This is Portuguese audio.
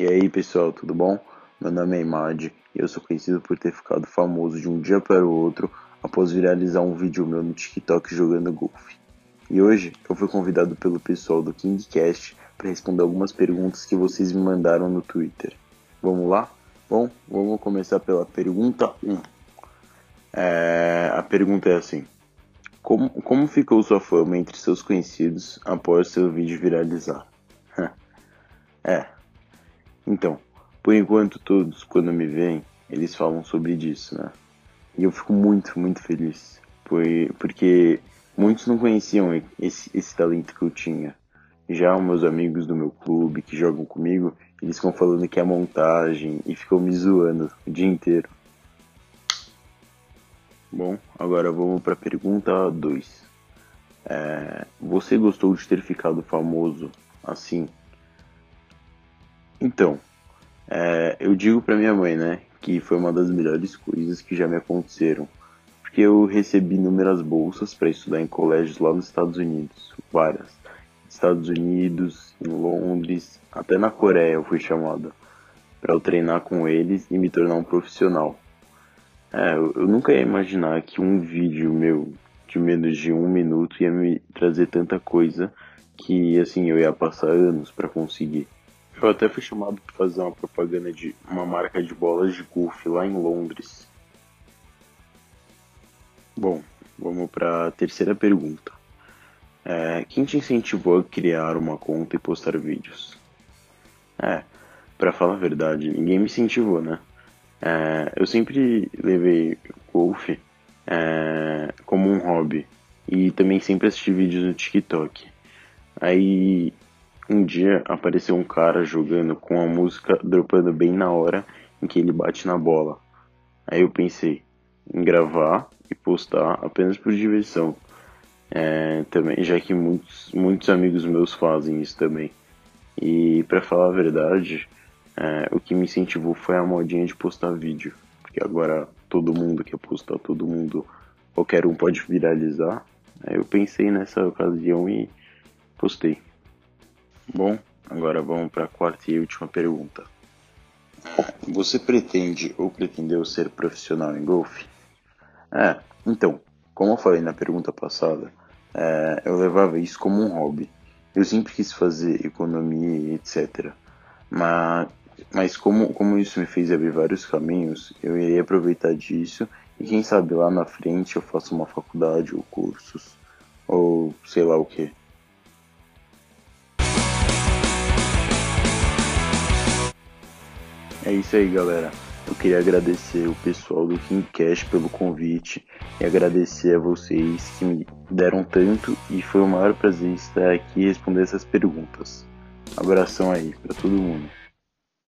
E aí pessoal, tudo bom? Meu nome é Imad e eu sou conhecido por ter ficado famoso de um dia para o outro após viralizar um vídeo meu no TikTok jogando golfe. E hoje eu fui convidado pelo pessoal do KingCast para responder algumas perguntas que vocês me mandaram no Twitter. Vamos lá? Bom, vamos começar pela pergunta 1. É, a pergunta é assim: como, como ficou sua fama entre seus conhecidos após seu vídeo viralizar? é. Então, por enquanto todos, quando me veem, eles falam sobre disso, né? E eu fico muito, muito feliz. Por, porque muitos não conheciam esse, esse talento que eu tinha. Já os meus amigos do meu clube que jogam comigo, eles ficam falando que é montagem e ficam me zoando o dia inteiro. Bom, agora vamos para a pergunta 2. É, você gostou de ter ficado famoso assim? Então, é, eu digo para minha mãe, né, que foi uma das melhores coisas que já me aconteceram, porque eu recebi inúmeras bolsas para estudar em colégios lá nos Estados Unidos, várias. Estados Unidos, em Londres, até na Coreia eu fui chamado para eu treinar com eles e me tornar um profissional. É, eu, eu nunca ia imaginar que um vídeo meu de menos de um minuto ia me trazer tanta coisa que assim eu ia passar anos para conseguir. Eu até fui chamado para fazer uma propaganda de uma marca de bolas de golfe lá em Londres. Bom, vamos para a terceira pergunta. É, quem te incentivou a criar uma conta e postar vídeos? É, para falar a verdade, ninguém me incentivou, né? É, eu sempre levei golfe é, como um hobby e também sempre assisti vídeos no TikTok. Aí um dia apareceu um cara jogando com a música dropando bem na hora em que ele bate na bola. Aí eu pensei em gravar e postar apenas por diversão. É, também, já que muitos, muitos amigos meus fazem isso também. E para falar a verdade, é, o que me incentivou foi a modinha de postar vídeo. Porque agora todo mundo quer postar, todo mundo, qualquer um pode viralizar. Aí eu pensei nessa ocasião e postei. Bom, agora vamos para a quarta e última pergunta. Você pretende ou pretendeu ser profissional em golfe? É, então, como eu falei na pergunta passada, é, eu levava isso como um hobby. Eu sempre quis fazer economia e etc. Mas mas como, como isso me fez abrir vários caminhos, eu irei aproveitar disso e quem sabe lá na frente eu faço uma faculdade ou cursos, ou sei lá o que. É isso aí, galera. Eu queria agradecer o pessoal do KingCast pelo convite e agradecer a vocês que me deram tanto e foi o maior prazer estar aqui e responder essas perguntas. Abração aí para todo mundo.